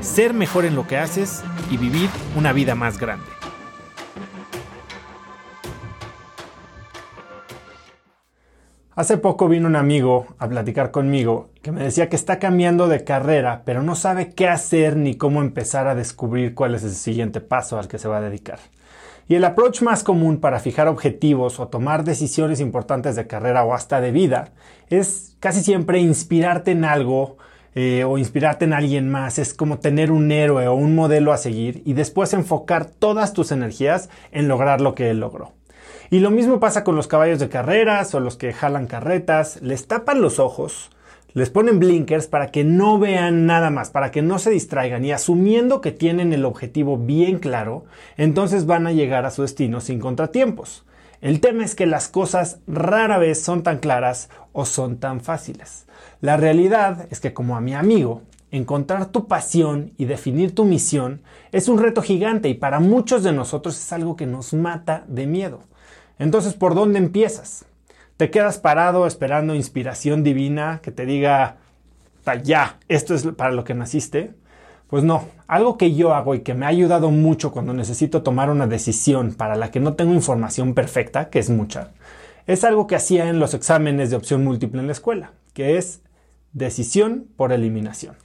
ser mejor en lo que haces y vivir una vida más grande. Hace poco vino un amigo a platicar conmigo que me decía que está cambiando de carrera, pero no sabe qué hacer ni cómo empezar a descubrir cuál es el siguiente paso al que se va a dedicar. Y el approach más común para fijar objetivos o tomar decisiones importantes de carrera o hasta de vida es casi siempre inspirarte en algo eh, o inspirarte en alguien más. Es como tener un héroe o un modelo a seguir y después enfocar todas tus energías en lograr lo que él logró. Y lo mismo pasa con los caballos de carreras o los que jalan carretas. Les tapan los ojos les ponen blinkers para que no vean nada más, para que no se distraigan y asumiendo que tienen el objetivo bien claro, entonces van a llegar a su destino sin contratiempos. El tema es que las cosas rara vez son tan claras o son tan fáciles. La realidad es que como a mi amigo, encontrar tu pasión y definir tu misión es un reto gigante y para muchos de nosotros es algo que nos mata de miedo. Entonces, ¿por dónde empiezas? te quedas parado esperando inspiración divina que te diga, ya, esto es para lo que naciste. Pues no, algo que yo hago y que me ha ayudado mucho cuando necesito tomar una decisión para la que no tengo información perfecta, que es mucha, es algo que hacía en los exámenes de opción múltiple en la escuela, que es decisión por eliminación.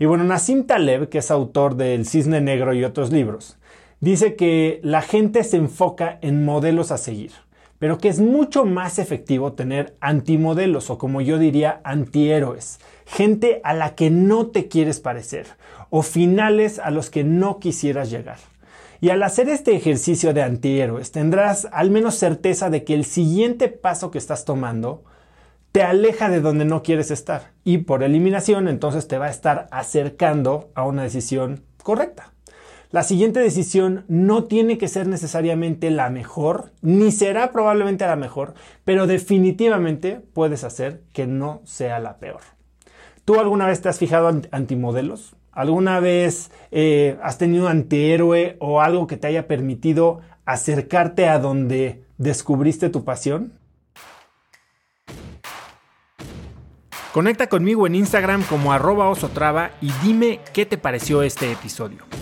Y bueno, Nassim Taleb, que es autor del Cisne Negro y otros libros, dice que la gente se enfoca en modelos a seguir pero que es mucho más efectivo tener antimodelos o como yo diría antihéroes, gente a la que no te quieres parecer o finales a los que no quisieras llegar. Y al hacer este ejercicio de antihéroes tendrás al menos certeza de que el siguiente paso que estás tomando te aleja de donde no quieres estar y por eliminación entonces te va a estar acercando a una decisión correcta. La siguiente decisión no tiene que ser necesariamente la mejor, ni será probablemente la mejor, pero definitivamente puedes hacer que no sea la peor. ¿Tú alguna vez te has fijado en antimodelos? ¿Alguna vez eh, has tenido antihéroe o algo que te haya permitido acercarte a donde descubriste tu pasión? Conecta conmigo en Instagram como arroba osotrava y dime qué te pareció este episodio.